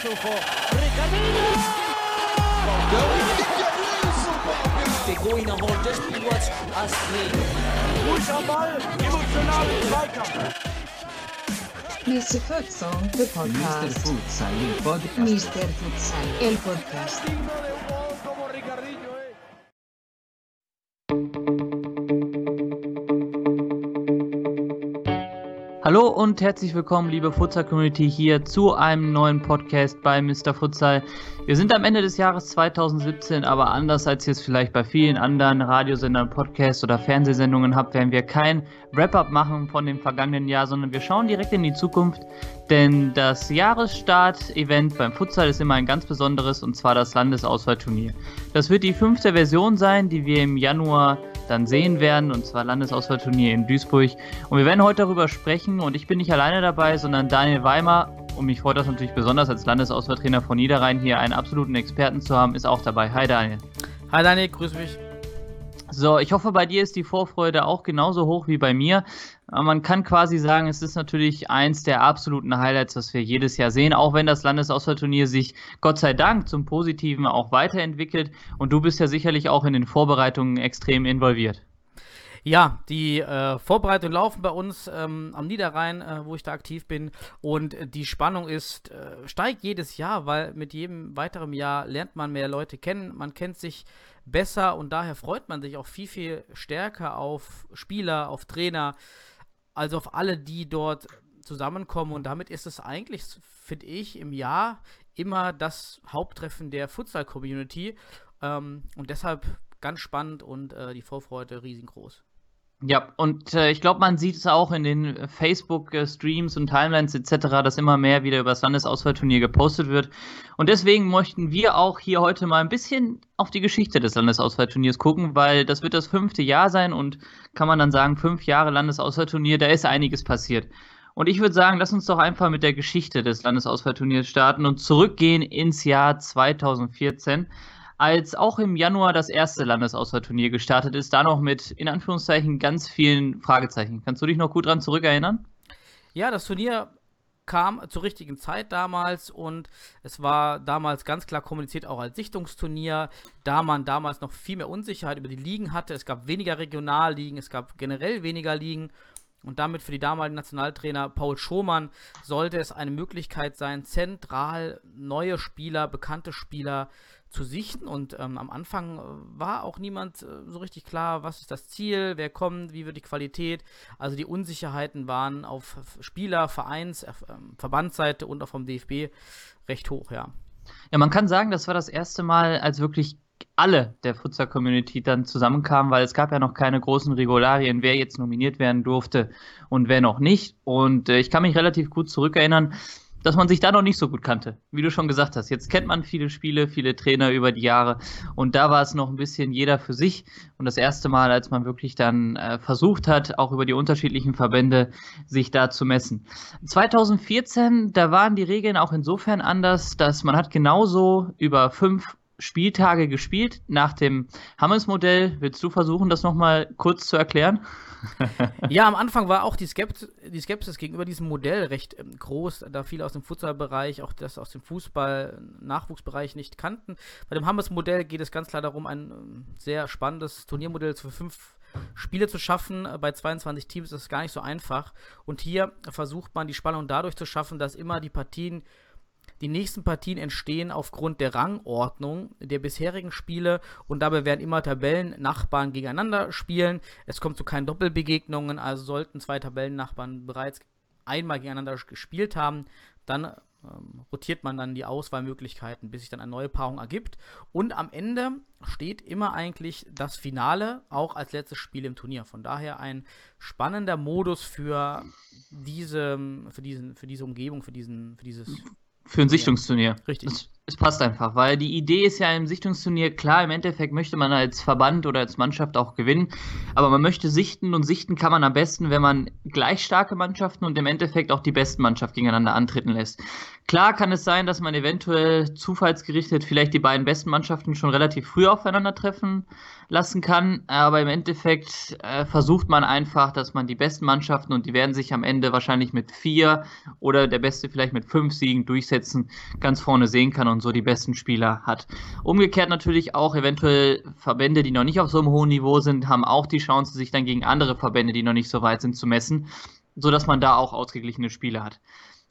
Sujo. Ricardinho! They go in a hole, just watch us play. Ruhig am Ball, emotional Zweikampf. Mr. Futsal, the Mr. podcast. Futsal, il podcast. Mr. Futsal, el podcast. Und herzlich willkommen, liebe Futsal-Community, hier zu einem neuen Podcast bei Mr. Futsal. Wir sind am Ende des Jahres 2017, aber anders als ihr es vielleicht bei vielen anderen Radiosendern, Podcasts oder Fernsehsendungen habt, werden wir kein Wrap-up machen von dem vergangenen Jahr, sondern wir schauen direkt in die Zukunft, denn das Jahresstart-Event beim Futsal ist immer ein ganz besonderes und zwar das Landesauswahlturnier. Das wird die fünfte Version sein, die wir im Januar dann sehen werden, und zwar Landesauswahlturnier in Duisburg. Und wir werden heute darüber sprechen und ich bin nicht alleine dabei, sondern Daniel Weimer. Und mich freut das natürlich besonders als Landesauswahltrainer von Niederrhein hier einen absoluten Experten zu haben, ist auch dabei. Hi Daniel. Hi Daniel, grüß mich. So, ich hoffe, bei dir ist die Vorfreude auch genauso hoch wie bei mir. Man kann quasi sagen, es ist natürlich eins der absoluten Highlights, was wir jedes Jahr sehen, auch wenn das Landesauswahlturnier sich Gott sei Dank zum Positiven auch weiterentwickelt. Und du bist ja sicherlich auch in den Vorbereitungen extrem involviert. Ja, die äh, Vorbereitungen laufen bei uns ähm, am Niederrhein, äh, wo ich da aktiv bin. Und äh, die Spannung ist, äh, steigt jedes Jahr, weil mit jedem weiteren Jahr lernt man mehr Leute kennen, man kennt sich besser und daher freut man sich auch viel, viel stärker auf Spieler, auf Trainer, also auf alle, die dort zusammenkommen. Und damit ist es eigentlich, finde ich, im Jahr immer das Haupttreffen der Futsal-Community. Ähm, und deshalb ganz spannend und äh, die Vorfreude riesengroß. Ja, und äh, ich glaube, man sieht es auch in den äh, Facebook-Streams und Timelines etc., dass immer mehr wieder über das Landesauswahlturnier gepostet wird. Und deswegen möchten wir auch hier heute mal ein bisschen auf die Geschichte des Landesauswahlturniers gucken, weil das wird das fünfte Jahr sein und kann man dann sagen, fünf Jahre Landesauswahlturnier, da ist einiges passiert. Und ich würde sagen, lass uns doch einfach mit der Geschichte des Landesauswahlturniers starten und zurückgehen ins Jahr 2014 als auch im Januar das erste Landesauswahlturnier gestartet ist, da noch mit in Anführungszeichen ganz vielen Fragezeichen. Kannst du dich noch gut dran zurückerinnern? Ja, das Turnier kam zur richtigen Zeit damals und es war damals ganz klar kommuniziert auch als Sichtungsturnier, da man damals noch viel mehr Unsicherheit über die Ligen hatte. Es gab weniger Regionalligen, es gab generell weniger Ligen und damit für die damaligen Nationaltrainer Paul Schomann sollte es eine Möglichkeit sein, zentral neue Spieler, bekannte Spieler zu sichten. Und ähm, am Anfang äh, war auch niemand äh, so richtig klar, was ist das Ziel, wer kommt, wie wird die Qualität. Also die Unsicherheiten waren auf Spieler, Vereins, äh, Verbandsseite und auch vom DFB recht hoch, ja. Ja, man kann sagen, das war das erste Mal, als wirklich alle der Futsal-Community dann zusammenkamen, weil es gab ja noch keine großen Regularien, wer jetzt nominiert werden durfte und wer noch nicht. Und äh, ich kann mich relativ gut zurückerinnern, dass man sich da noch nicht so gut kannte, wie du schon gesagt hast. Jetzt kennt man viele Spiele, viele Trainer über die Jahre und da war es noch ein bisschen jeder für sich und das erste Mal, als man wirklich dann äh, versucht hat, auch über die unterschiedlichen Verbände sich da zu messen. 2014, da waren die Regeln auch insofern anders, dass man hat genauso über fünf Spieltage gespielt nach dem Hammes-Modell. Willst du versuchen, das nochmal kurz zu erklären? ja, am Anfang war auch die Skepsis, die Skepsis gegenüber diesem Modell recht ähm, groß, da viele aus dem Futsalbereich, auch das aus dem Fußball-Nachwuchsbereich nicht kannten. Bei dem Hammes-Modell geht es ganz klar darum, ein ähm, sehr spannendes Turniermodell für fünf Spiele zu schaffen. Bei 22 Teams ist es gar nicht so einfach. Und hier versucht man die Spannung dadurch zu schaffen, dass immer die Partien die nächsten Partien entstehen aufgrund der Rangordnung der bisherigen Spiele und dabei werden immer Tabellennachbarn gegeneinander spielen. Es kommt zu keinen Doppelbegegnungen, also sollten zwei Tabellennachbarn bereits einmal gegeneinander gespielt haben, dann ähm, rotiert man dann die Auswahlmöglichkeiten, bis sich dann eine neue Paarung ergibt. Und am Ende steht immer eigentlich das Finale auch als letztes Spiel im Turnier. Von daher ein spannender Modus für diese, für diesen, für diese Umgebung, für diesen, für dieses Für ein Sichtungsturnier. Richtig. Das, Es passt einfach, weil die Idee ist ja im Sichtungsturnier, klar, im Endeffekt möchte man als Verband oder als Mannschaft auch gewinnen, aber man möchte sichten und sichten kann man am besten, wenn man gleich starke Mannschaften und im Endeffekt auch die besten Mannschaften gegeneinander antreten lässt. Klar kann es sein, dass man eventuell zufallsgerichtet vielleicht die beiden besten Mannschaften schon relativ früh aufeinandertreffen lassen kann, aber im Endeffekt äh, versucht man einfach, dass man die besten Mannschaften und die werden sich am Ende wahrscheinlich mit vier oder der Beste vielleicht mit fünf Siegen durchsetzen, ganz vorne sehen kann und so die besten Spieler hat. Umgekehrt natürlich auch eventuell Verbände, die noch nicht auf so einem hohen Niveau sind, haben auch die Chance, sich dann gegen andere Verbände, die noch nicht so weit sind, zu messen, sodass man da auch ausgeglichene Spiele hat.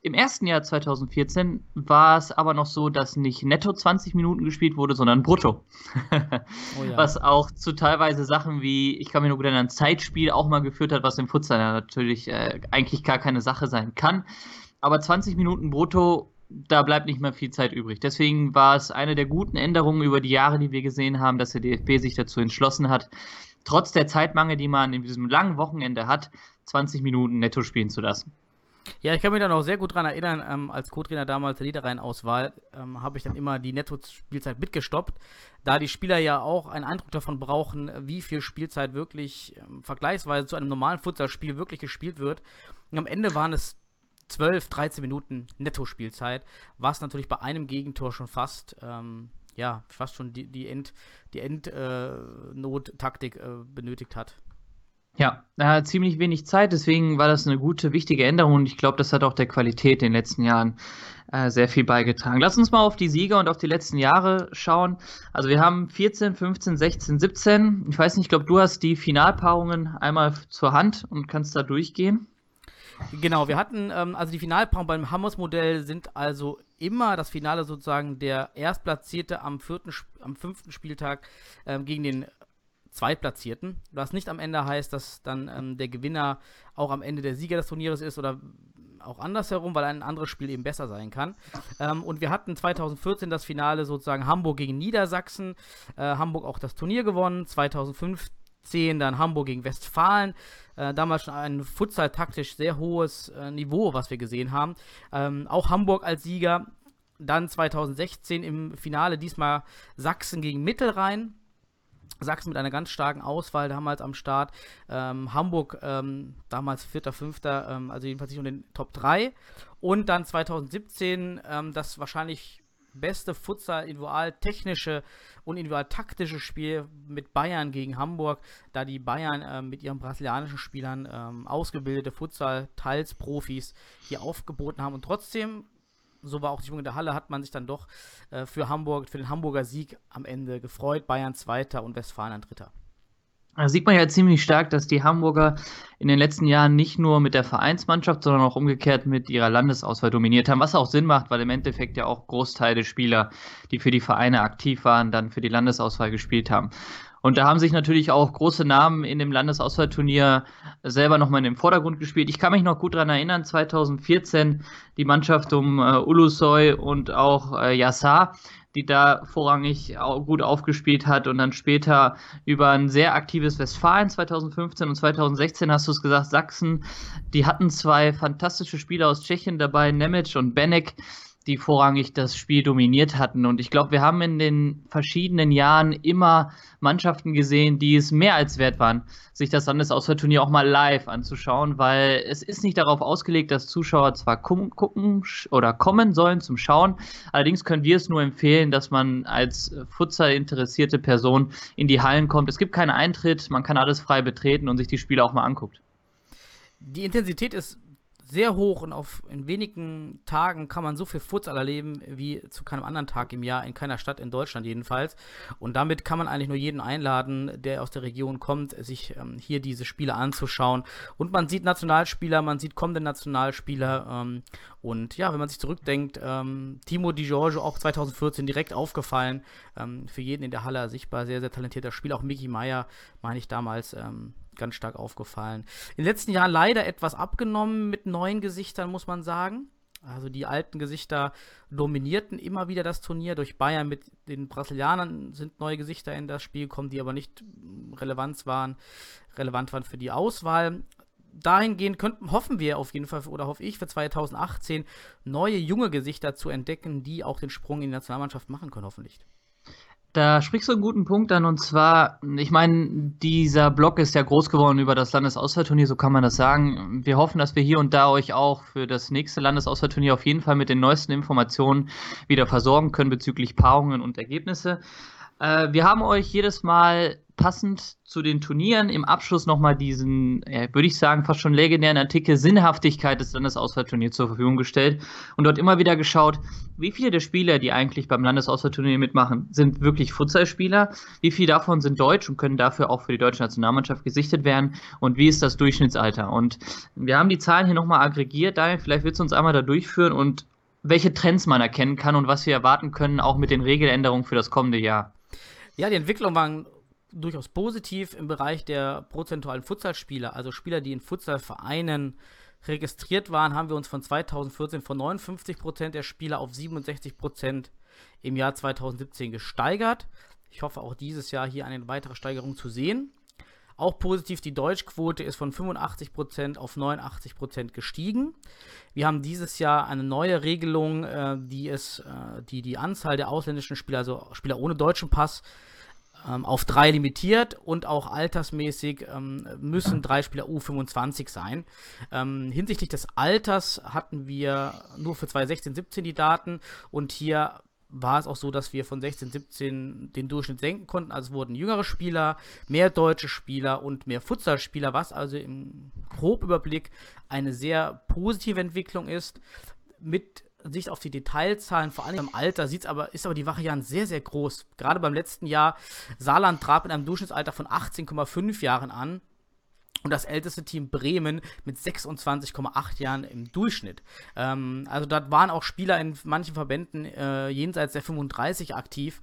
Im ersten Jahr 2014 war es aber noch so, dass nicht netto 20 Minuten gespielt wurde, sondern brutto. oh ja. Was auch zu teilweise Sachen wie, ich kann mir nur gut erinnern, Zeitspiel auch mal geführt hat, was im Futsal natürlich äh, eigentlich gar keine Sache sein kann. Aber 20 Minuten brutto, da bleibt nicht mehr viel Zeit übrig. Deswegen war es eine der guten Änderungen über die Jahre, die wir gesehen haben, dass der DFB sich dazu entschlossen hat, trotz der Zeitmangel, die man in diesem langen Wochenende hat, 20 Minuten netto spielen zu lassen. Ja, ich kann mich da noch sehr gut daran erinnern, ähm, als Co-Trainer damals der Niederrhein-Auswahl, ähm, habe ich dann immer die Netto-Spielzeit mitgestoppt, da die Spieler ja auch einen Eindruck davon brauchen, wie viel Spielzeit wirklich ähm, vergleichsweise zu einem normalen Futsalspiel wirklich gespielt wird. Und am Ende waren es 12, 13 Minuten Netto-Spielzeit, was natürlich bei einem Gegentor schon fast, ähm, ja, fast schon die, die End, die Endnot-Taktik äh, äh, benötigt hat. Ja, hat ziemlich wenig Zeit, deswegen war das eine gute, wichtige Änderung und ich glaube, das hat auch der Qualität in den letzten Jahren äh, sehr viel beigetragen. Lass uns mal auf die Sieger und auf die letzten Jahre schauen. Also wir haben 14, 15, 16, 17. Ich weiß nicht, ich glaube, du hast die Finalpaarungen einmal zur Hand und kannst da durchgehen. Genau, wir hatten, ähm, also die Finalpaarungen beim Hammers-Modell sind also immer das Finale sozusagen der Erstplatzierte am, vierten, am fünften Spieltag ähm, gegen den Zweitplatzierten. Was nicht am Ende heißt, dass dann ähm, der Gewinner auch am Ende der Sieger des Turnieres ist oder auch andersherum, weil ein anderes Spiel eben besser sein kann. Ähm, und wir hatten 2014 das Finale sozusagen Hamburg gegen Niedersachsen. Äh, Hamburg auch das Turnier gewonnen. 2015 dann Hamburg gegen Westfalen. Äh, damals schon ein Futsal-taktisch sehr hohes äh, Niveau, was wir gesehen haben. Ähm, auch Hamburg als Sieger. Dann 2016 im Finale diesmal Sachsen gegen Mittelrhein. Sachsen mit einer ganz starken Auswahl damals am Start. Ähm, Hamburg ähm, damals Vierter, Fünfter, ähm, also jedenfalls nicht um den Top 3. Und dann 2017 ähm, das wahrscheinlich beste Futsal individual technische und individual taktische Spiel mit Bayern gegen Hamburg, da die Bayern äh, mit ihren brasilianischen Spielern ähm, ausgebildete Futsal teils Profis hier aufgeboten haben und trotzdem so war auch die Stimmung in der Halle, hat man sich dann doch äh, für Hamburg, für den Hamburger Sieg am Ende gefreut. Bayern Zweiter und Westfalen Dritter. Da sieht man ja ziemlich stark, dass die Hamburger in den letzten Jahren nicht nur mit der Vereinsmannschaft, sondern auch umgekehrt mit ihrer Landesauswahl dominiert haben, was auch Sinn macht, weil im Endeffekt ja auch Großteil der Spieler, die für die Vereine aktiv waren, dann für die Landesauswahl gespielt haben. Und da haben sich natürlich auch große Namen in dem Landesauswahlturnier selber nochmal in den Vordergrund gespielt. Ich kann mich noch gut daran erinnern, 2014 die Mannschaft um äh, Ulusoy und auch äh, Yassar, die da vorrangig gut aufgespielt hat und dann später über ein sehr aktives Westfalen 2015 und 2016 hast du es gesagt, Sachsen, die hatten zwei fantastische Spieler aus Tschechien dabei, Nemec und Benek, die vorrangig das Spiel dominiert hatten. Und ich glaube, wir haben in den verschiedenen Jahren immer Mannschaften gesehen, die es mehr als wert waren, sich das Landesauswahlturnier auch mal live anzuschauen, weil es ist nicht darauf ausgelegt, dass Zuschauer zwar gucken oder kommen sollen zum Schauen, allerdings können wir es nur empfehlen, dass man als Futsal interessierte Person in die Hallen kommt. Es gibt keinen Eintritt, man kann alles frei betreten und sich die Spiele auch mal anguckt. Die Intensität ist sehr hoch und auf in wenigen Tagen kann man so viel Futsal erleben wie zu keinem anderen Tag im Jahr, in keiner Stadt in Deutschland jedenfalls. Und damit kann man eigentlich nur jeden einladen, der aus der Region kommt, sich ähm, hier diese Spiele anzuschauen. Und man sieht Nationalspieler, man sieht kommende Nationalspieler. Ähm, und ja, wenn man sich zurückdenkt, ähm, Timo Di Giorgio auch 2014 direkt aufgefallen, ähm, für jeden in der Halle sichtbar, sehr, sehr talentierter Spieler. Auch Mickey Meyer, meine ich damals, ähm, ganz stark aufgefallen. In den letzten Jahren leider etwas abgenommen mit neuen Gesichtern, muss man sagen. Also die alten Gesichter dominierten immer wieder das Turnier. Durch Bayern mit den Brasilianern sind neue Gesichter in das Spiel gekommen, die aber nicht relevant waren, relevant waren für die Auswahl. dahingehend könnten, hoffen wir auf jeden Fall, oder hoffe ich für 2018, neue junge Gesichter zu entdecken, die auch den Sprung in die Nationalmannschaft machen können, hoffentlich. Da sprichst du einen guten Punkt an und zwar, ich meine, dieser Blog ist ja groß geworden über das Landesauswahlturnier, so kann man das sagen. Wir hoffen, dass wir hier und da euch auch für das nächste Landesauswahlturnier auf jeden Fall mit den neuesten Informationen wieder versorgen können bezüglich Paarungen und Ergebnisse. Äh, wir haben euch jedes Mal passend zu den Turnieren im Abschluss nochmal diesen, ja, würde ich sagen, fast schon legendären Artikel Sinnhaftigkeit des Landesauswahlturniers zur Verfügung gestellt und dort immer wieder geschaut, wie viele der Spieler, die eigentlich beim Landesauswahlturnier mitmachen, sind wirklich Futsalspieler, wie viele davon sind deutsch und können dafür auch für die deutsche Nationalmannschaft gesichtet werden und wie ist das Durchschnittsalter. Und wir haben die Zahlen hier nochmal aggregiert, Daniel, vielleicht willst du uns einmal da durchführen und welche Trends man erkennen kann und was wir erwarten können, auch mit den Regeländerungen für das kommende Jahr. Ja, die Entwicklung war durchaus positiv im Bereich der prozentualen Futsalspieler, also Spieler, die in Futsalvereinen registriert waren, haben wir uns von 2014 von 59% der Spieler auf 67% im Jahr 2017 gesteigert. Ich hoffe auch dieses Jahr hier eine weitere Steigerung zu sehen. Auch positiv, die Deutschquote ist von 85% auf 89% gestiegen. Wir haben dieses Jahr eine neue Regelung, äh, die, es, äh, die die Anzahl der ausländischen Spieler, also Spieler ohne deutschen Pass, ähm, auf drei limitiert und auch altersmäßig ähm, müssen drei Spieler U25 sein. Ähm, hinsichtlich des Alters hatten wir nur für 2016, 17 die Daten und hier war es auch so, dass wir von 16, 17 den Durchschnitt senken konnten. Also wurden jüngere Spieler, mehr deutsche Spieler und mehr Futsalspieler, was also im Grobüberblick eine sehr positive Entwicklung ist. Mit Sicht auf die Detailzahlen, vor allem im Alter, sieht's aber, ist aber die Varianz sehr, sehr groß. Gerade beim letzten Jahr, Saarland traf mit einem Durchschnittsalter von 18,5 Jahren an und das älteste Team Bremen mit 26,8 Jahren im Durchschnitt. Ähm, also dort waren auch Spieler in manchen Verbänden äh, jenseits der 35 aktiv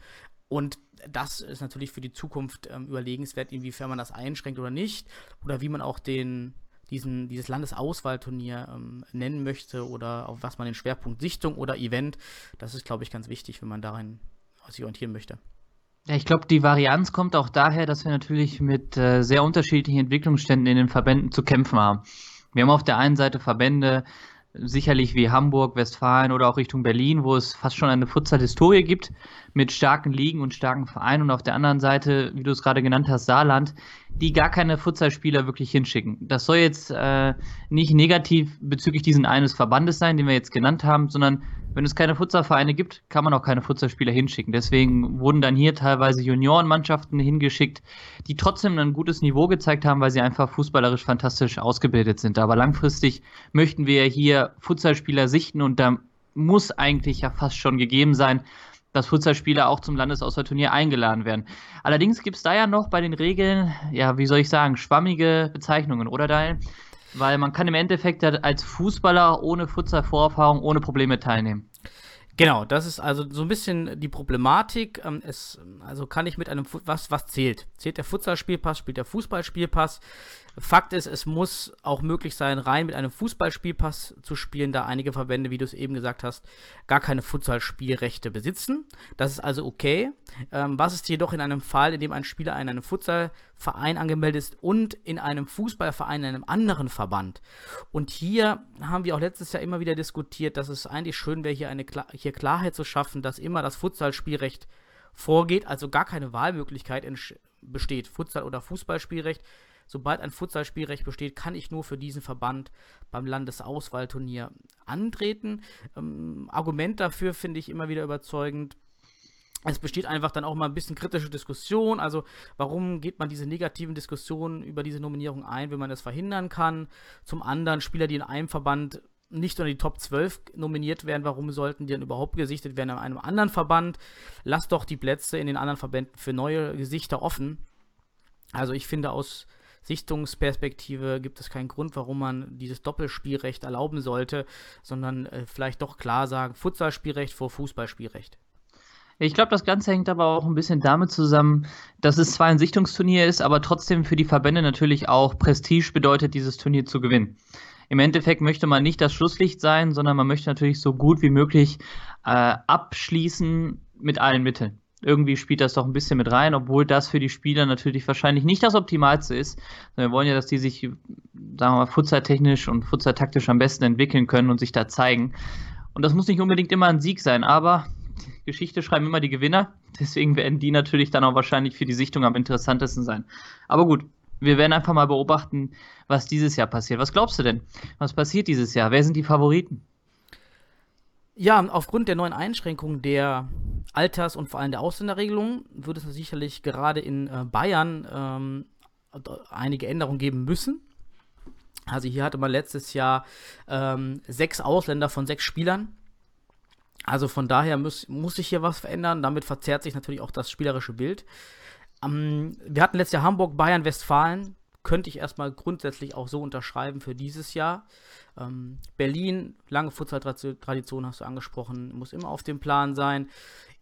und das ist natürlich für die Zukunft ähm, überlegenswert, inwiefern man das einschränkt oder nicht oder wie man auch den diesen, dieses Landesauswahlturnier ähm, nennen möchte oder auf was man den Schwerpunkt Sichtung oder Event, das ist, glaube ich, ganz wichtig, wenn man darin sich orientieren möchte. Ja, ich glaube, die Varianz kommt auch daher, dass wir natürlich mit äh, sehr unterschiedlichen Entwicklungsständen in den Verbänden zu kämpfen haben. Wir haben auf der einen Seite Verbände, sicherlich wie Hamburg, Westfalen oder auch Richtung Berlin, wo es fast schon eine Futsal-Historie gibt mit starken Ligen und starken Vereinen und auf der anderen Seite, wie du es gerade genannt hast, Saarland, die gar keine Futsalspieler wirklich hinschicken. Das soll jetzt äh, nicht negativ bezüglich diesen eines Verbandes sein, den wir jetzt genannt haben, sondern wenn es keine Futsalvereine gibt, kann man auch keine Futsalspieler hinschicken. Deswegen wurden dann hier teilweise Juniorenmannschaften hingeschickt, die trotzdem ein gutes Niveau gezeigt haben, weil sie einfach fußballerisch fantastisch ausgebildet sind. Aber langfristig möchten wir hier Futsalspieler sichten und da muss eigentlich ja fast schon gegeben sein, dass Futsalspieler auch zum Landesauswahlturnier eingeladen werden. Allerdings gibt es da ja noch bei den Regeln, ja, wie soll ich sagen, schwammige Bezeichnungen, oder Daniel? Weil man kann im Endeffekt als Fußballer ohne Futsal-Vorerfahrung ohne Probleme teilnehmen. Genau, das ist also so ein bisschen die Problematik. Ähm, es, also kann ich mit einem, was, was zählt? Zählt der Futsalspielpass, spielt der Fußballspielpass? Fakt ist, es muss auch möglich sein, rein mit einem Fußballspielpass zu spielen, da einige Verbände, wie du es eben gesagt hast, gar keine Futsalspielrechte besitzen. Das ist also okay. Ähm, was ist jedoch in einem Fall, in dem ein Spieler in einem Futsalverein angemeldet ist und in einem Fußballverein in einem anderen Verband? Und hier haben wir auch letztes Jahr immer wieder diskutiert, dass es eigentlich schön wäre, hier eine Kla hier Klarheit zu schaffen, dass immer das Futsalspielrecht vorgeht, also gar keine Wahlmöglichkeit besteht, Futsal- oder Fußballspielrecht sobald ein Futsalspielrecht besteht, kann ich nur für diesen Verband beim Landesauswahlturnier antreten. Ähm, Argument dafür finde ich immer wieder überzeugend. Es besteht einfach dann auch mal ein bisschen kritische Diskussion. Also, warum geht man diese negativen Diskussionen über diese Nominierung ein, wenn man das verhindern kann? Zum anderen, Spieler, die in einem Verband nicht unter die Top 12 nominiert werden, warum sollten die dann überhaupt gesichtet werden in einem anderen Verband? Lass doch die Plätze in den anderen Verbänden für neue Gesichter offen. Also ich finde aus Sichtungsperspektive gibt es keinen Grund, warum man dieses Doppelspielrecht erlauben sollte, sondern äh, vielleicht doch klar sagen, Futsalspielrecht vor Fußballspielrecht. Ich glaube, das Ganze hängt aber auch ein bisschen damit zusammen, dass es zwar ein Sichtungsturnier ist, aber trotzdem für die Verbände natürlich auch Prestige bedeutet, dieses Turnier zu gewinnen. Im Endeffekt möchte man nicht das Schlusslicht sein, sondern man möchte natürlich so gut wie möglich äh, abschließen mit allen Mitteln. irgendwie spielt das doch ein bisschen mit rein, obwohl das für die Spieler natürlich wahrscheinlich nicht das Optimalste ist. Wir wollen ja, dass die sich, sagen wir mal, futsaltechnisch und futsaltaktisch am besten entwickeln können und sich da zeigen. Und das muss nicht unbedingt immer ein Sieg sein, aber Geschichte schreiben immer die Gewinner. Deswegen werden die natürlich dann auch wahrscheinlich für die Sichtung am interessantesten sein. Aber gut, wir werden einfach mal beobachten, was dieses Jahr passiert. Was glaubst du denn? Was passiert dieses Jahr? Wer sind die Favoriten? Ja, aufgrund der neuen Einschränkungen der Alters- und vor allem der Ausländerregelung wird es sicherlich gerade in äh, Bayern ähm, einige Änderungen geben müssen. Also hier hatte man letztes Jahr ähm, sechs Ausländer von sechs Spielern. Also von daher muss, muss sich hier was verändern. Damit verzerrt sich natürlich auch das spielerische Bild. Ähm, wir hatten letztes Jahr Hamburg, Bayern, Westfalen. Könnte ich erstmal grundsätzlich auch so unterschreiben für dieses Jahr. Ähm, Berlin, lange Futsal-Tradition hast du angesprochen, muss immer auf dem Plan sein.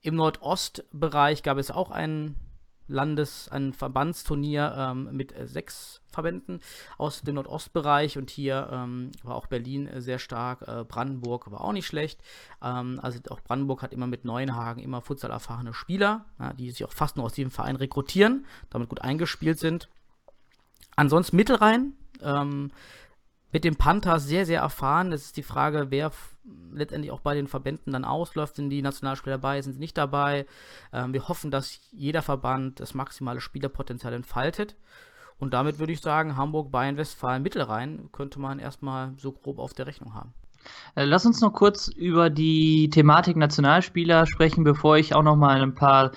Im Nordostbereich gab es auch ein Landes-, ein Verbandsturnier ähm, mit äh, sechs Verbänden aus dem Nordostbereich und hier ähm, war auch Berlin äh, sehr stark. Äh, Brandenburg war auch nicht schlecht. Ähm, also auch Brandenburg hat immer mit Neuenhagen immer Futsal erfahrene Spieler, ja, die sich auch fast nur aus diesem Verein rekrutieren, damit gut eingespielt sind. Ansonsten Mittelrhein. Ähm, mit dem Panther sehr, sehr erfahren. Es ist die Frage, wer letztendlich auch bei den Verbänden dann ausläuft. Sind die Nationalspieler dabei, sind sie nicht dabei? Ähm, wir hoffen, dass jeder Verband das maximale Spielerpotenzial entfaltet. Und damit würde ich sagen, Hamburg, Bayern, Westfalen, Mittelrhein könnte man erstmal so grob auf der Rechnung haben. Äh, lass uns noch kurz über die Thematik Nationalspieler sprechen, bevor ich auch noch mal ein paar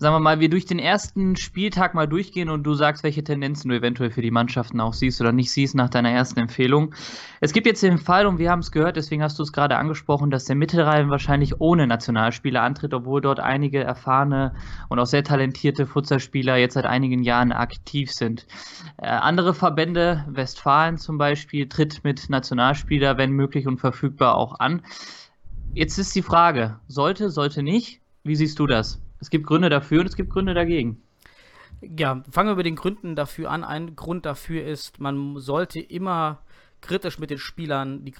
sagen wir mal, wir durch den ersten Spieltag mal durchgehen und du sagst, welche Tendenzen du eventuell für die Mannschaften auch siehst oder nicht siehst nach deiner ersten Empfehlung. Es gibt jetzt den Fall, und wir haben es gehört, deswegen hast du es gerade angesprochen, dass der Mittelrhein wahrscheinlich ohne Nationalspieler antritt, obwohl dort einige erfahrene und auch sehr talentierte Futsalspieler jetzt seit einigen Jahren aktiv sind. Äh, andere Verbände, Westfalen zum Beispiel, tritt mit Nationalspieler, wenn möglich und verfügbar, auch an. Jetzt ist die Frage, sollte, sollte nicht? Wie siehst du das? Es gibt Gründe dafür und es gibt Gründe dagegen. Ja, fangen wir mit den Gründen dafür an. Ein Grund dafür ist, man sollte immer kritisch mit den Spielern die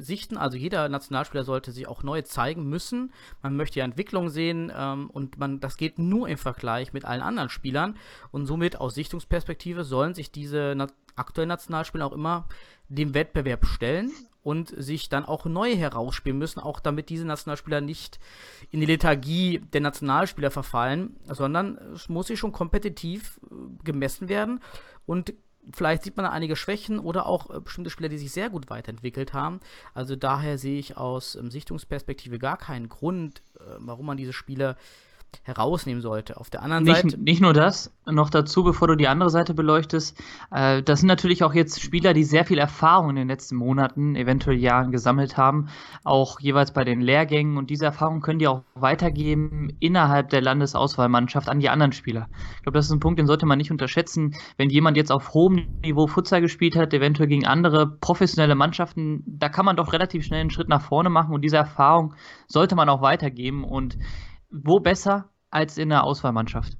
sichten. Also jeder Nationalspieler sollte sich auch neu zeigen müssen. Man möchte ja Entwicklung sehen ähm, und man, das geht nur im Vergleich mit allen anderen Spielern. Und somit aus Sichtungsperspektive sollen sich diese na aktuellen Nationalspieler auch immer dem Wettbewerb stellen und sich dann auch neu herausspielen müssen, auch damit diese Nationalspieler nicht in die Lethargie der Nationalspieler verfallen, sondern es muss sich schon kompetitiv äh, gemessen werden und vielleicht sieht man einige Schwächen oder auch äh, bestimmte Spieler, die sich sehr gut weiterentwickelt haben. Also daher sehe ich aus ähm, Sichtungsperspektive gar keinen Grund, äh, warum man diese Spiele herausnehmen sollte. Auf der anderen nicht, Seite. Nicht nur das, noch dazu, bevor du die andere Seite beleuchtest. Äh, das sind natürlich auch jetzt Spieler, die sehr viel Erfahrung in den letzten Monaten, eventuell Jahren gesammelt haben, auch jeweils bei den Lehrgängen. Und diese Erfahrung können die auch weitergeben innerhalb der Landesauswahlmannschaft an die anderen Spieler. Ich glaube, das ist ein Punkt, den sollte man nicht unterschätzen. Wenn jemand jetzt auf hohem Niveau Futsal gespielt hat, eventuell gegen andere professionelle Mannschaften, da kann man doch relativ schnell einen Schritt nach vorne machen. Und diese Erfahrung sollte man auch weitergeben. Und wo besser als in der Auswahlmannschaft?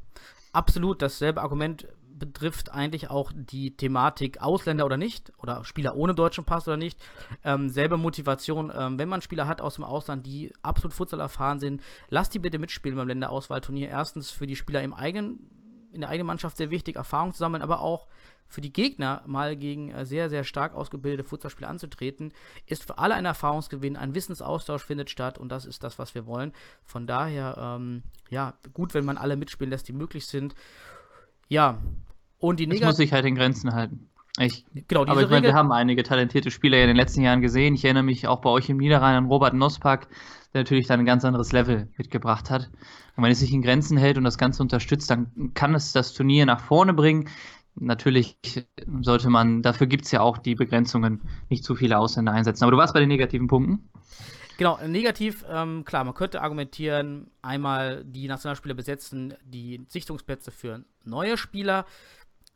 Absolut, dasselbe Argument betrifft eigentlich auch die Thematik Ausländer oder nicht oder Spieler ohne deutschen Pass oder nicht. Ähm, selbe Motivation, ähm, wenn man Spieler hat aus dem Ausland, die absolut Futsal erfahren sind, lasst die bitte mitspielen beim Länderauswahlturnier. Erstens für die Spieler im eigenen, in der eigenen Mannschaft sehr wichtig, Erfahrung zu sammeln, aber auch für die Gegner mal gegen äh, sehr, sehr stark ausgebildete Futsalspieler anzutreten, ist für alle ein Erfahrungsgewinn, ein Wissensaustausch findet statt und das ist das, was wir wollen. Von daher, ähm, ja, gut, wenn man alle mitspielen lässt, die möglich sind. Ja, und die Negativ... muss sich halt in Grenzen halten. Ich, genau, aber ich meine, wir haben einige talentierte Spieler ja in den letzten Jahren gesehen. Ich erinnere mich auch bei euch im Niederrhein an Robert Nospak, der natürlich dann ein ganz anderes Level mitgebracht hat. Und wenn es sich in Grenzen hält und das Ganze unterstützt, dann kann es das Turnier nach vorne bringen natürlich sollte man, dafür gibt es ja auch die Begrenzungen, nicht zu viele Ausländer einsetzen. Aber du warst bei den negativen Punkten. Genau, negativ, ähm, klar, man könnte argumentieren, einmal die Nationalspieler besetzen die Sichtungsplätze für neue Spieler,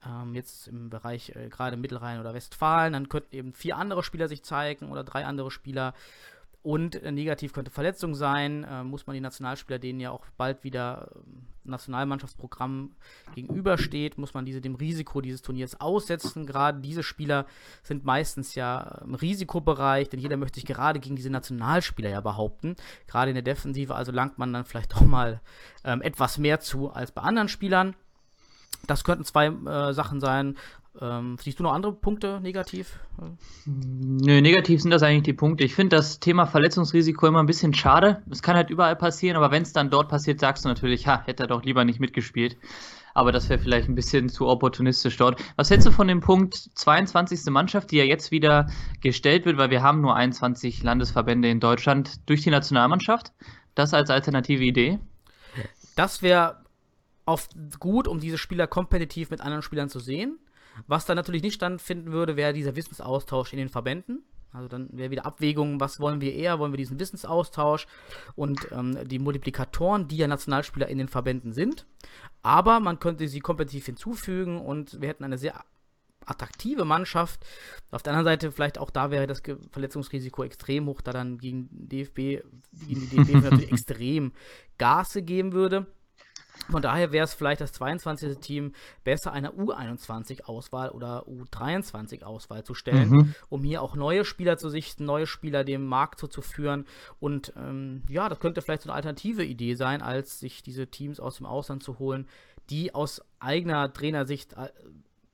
ähm, jetzt im Bereich äh, gerade Mittelrhein oder Westfalen, dann könnten eben vier andere Spieler sich zeigen oder drei andere Spieler Und äh, negativ könnte Verletzung sein. Äh, muss man die Nationalspieler, denen ja auch bald wieder äh, Nationalmannschaftsprogramm gegenübersteht, muss man diese dem Risiko dieses Turniers aussetzen. Gerade diese Spieler sind meistens ja im Risikobereich, denn jeder möchte sich gerade gegen diese Nationalspieler ja behaupten. Gerade in der Defensive, also langt man dann vielleicht auch mal ähm, etwas mehr zu als bei anderen Spielern. Das könnten zwei äh, Sachen sein. Ähm, siehst du noch andere Punkte negativ? Nö, negativ sind das eigentlich die Punkte. Ich finde das Thema Verletzungsrisiko immer ein bisschen schade. Es kann halt überall passieren, aber wenn es dann dort passiert, sagst du natürlich, ha, hätte er doch lieber nicht mitgespielt. Aber das wäre vielleicht ein bisschen zu opportunistisch dort. Was hältst du von dem Punkt 22. Mannschaft, die ja jetzt wieder gestellt wird, weil wir haben nur 21 Landesverbände in Deutschland durch die Nationalmannschaft? Das als alternative Idee? Das wäre oft gut, um diese Spieler kompetitiv mit anderen Spielern zu sehen. Was dann natürlich nicht stattfinden würde, wäre dieser Wissensaustausch in den Verbänden. Also dann wäre wieder Abwägung, was wollen wir eher? Wollen wir diesen Wissensaustausch und ähm, die Multiplikatoren, die ja Nationalspieler in den Verbänden sind. Aber man könnte sie kompetitiv hinzufügen und wir hätten eine sehr attraktive Mannschaft. Auf der anderen Seite vielleicht auch da wäre das Verletzungsrisiko extrem hoch, da dann gegen DFB, gegen die DFB natürlich extrem Gas geben würde. Von daher wäre es vielleicht das 22. Team besser einer U21-Auswahl oder U23-Auswahl zu stellen, mhm. um hier auch neue Spieler zu sichten, neue Spieler dem Markt zuzuführen. Und ähm, ja, das könnte vielleicht so eine alternative Idee sein, als sich diese Teams aus dem Ausland zu holen, die aus eigener Trainersicht äh,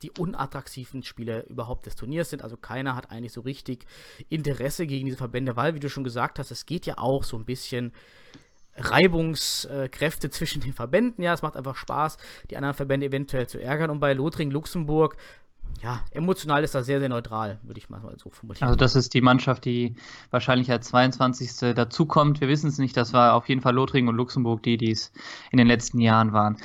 die unattraktivsten Spiele überhaupt des Turniers sind. Also keiner hat eigentlich so richtig Interesse gegen diese Verbände, weil, wie du schon gesagt hast, es geht ja auch so ein bisschen Reibungskräfte zwischen den Verbänden. Ja, es macht einfach Spaß, die anderen Verbände eventuell zu ärgern. Und bei Lothringen, Luxemburg ja, emotional ist das sehr, sehr neutral, würde ich mal so formulieren. Also das ist die Mannschaft, die wahrscheinlich als 22. dazukommt. Wir wissen es nicht, das war auf jeden Fall Lothringen und Luxemburg, die dies in den letzten Jahren waren.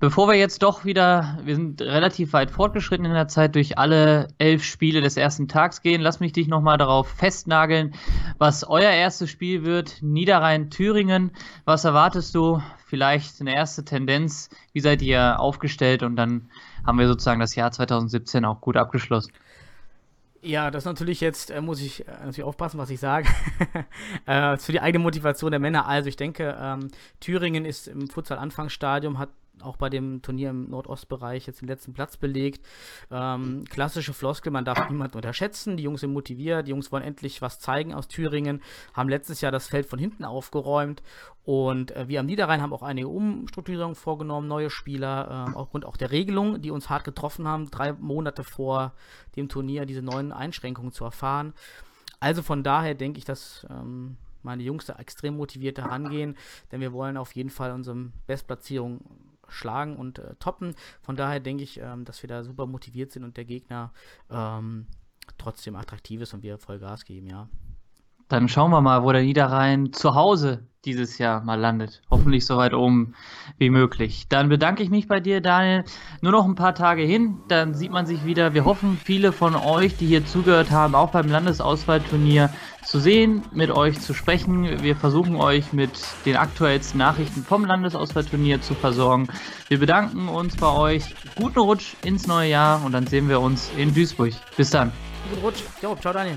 Bevor wir jetzt doch wieder, wir sind relativ weit fortgeschritten in der Zeit, durch alle elf Spiele des ersten Tags gehen, lass mich dich nochmal darauf festnageln, was euer erstes Spiel wird. Niederrhein-Thüringen, was erwartest du? Vielleicht eine erste Tendenz, wie seid ihr aufgestellt und dann haben wir sozusagen das Jahr 2017 auch gut abgeschlossen. Ja, das natürlich jetzt, äh, muss ich äh, natürlich aufpassen, was ich sage. äh, für die eigene Motivation der Männer. Also ich denke, ähm, Thüringen ist im Futsal-Anfangsstadium, hat auch bei dem Turnier im Nordostbereich jetzt den letzten Platz belegt. Ähm, klassische Floskel, man darf niemanden unterschätzen. Die Jungs sind motiviert, die Jungs wollen endlich was zeigen aus Thüringen, haben letztes Jahr das Feld von hinten aufgeräumt und äh, wir am Niederrhein haben auch einige Umstrukturierungen vorgenommen, neue Spieler, äh, aufgrund auch der Regelung, die uns hart getroffen haben, drei Monate vor dem Turnier diese neuen Einschränkungen zu erfahren. Also von daher denke ich, dass ähm, meine Jungs da extrem motiviert herangehen, denn wir wollen auf jeden Fall unsere Bestplatzierung schlagen und äh, toppen. Von daher denke ich, ähm, dass wir da super motiviert sind und der Gegner ähm, trotzdem attraktiv ist und wir voll Gas geben, ja. Dann schauen wir mal, wo der Niederrhein zu Hause dieses Jahr mal landet. Hoffentlich so weit oben wie möglich. Dann bedanke ich mich bei dir, Daniel. Nur noch ein paar Tage hin, dann sieht man sich wieder. Wir hoffen, viele von euch, die hier zugehört haben, auch beim Landesauswahlturnier zu sehen, mit euch zu sprechen. Wir versuchen euch mit den aktuellsten Nachrichten vom Landesauswahlturnier zu versorgen. Wir bedanken uns bei euch. Guten Rutsch ins neue Jahr und dann sehen wir uns in Duisburg. Bis dann. Guten Rutsch. Jo, ciao Daniel.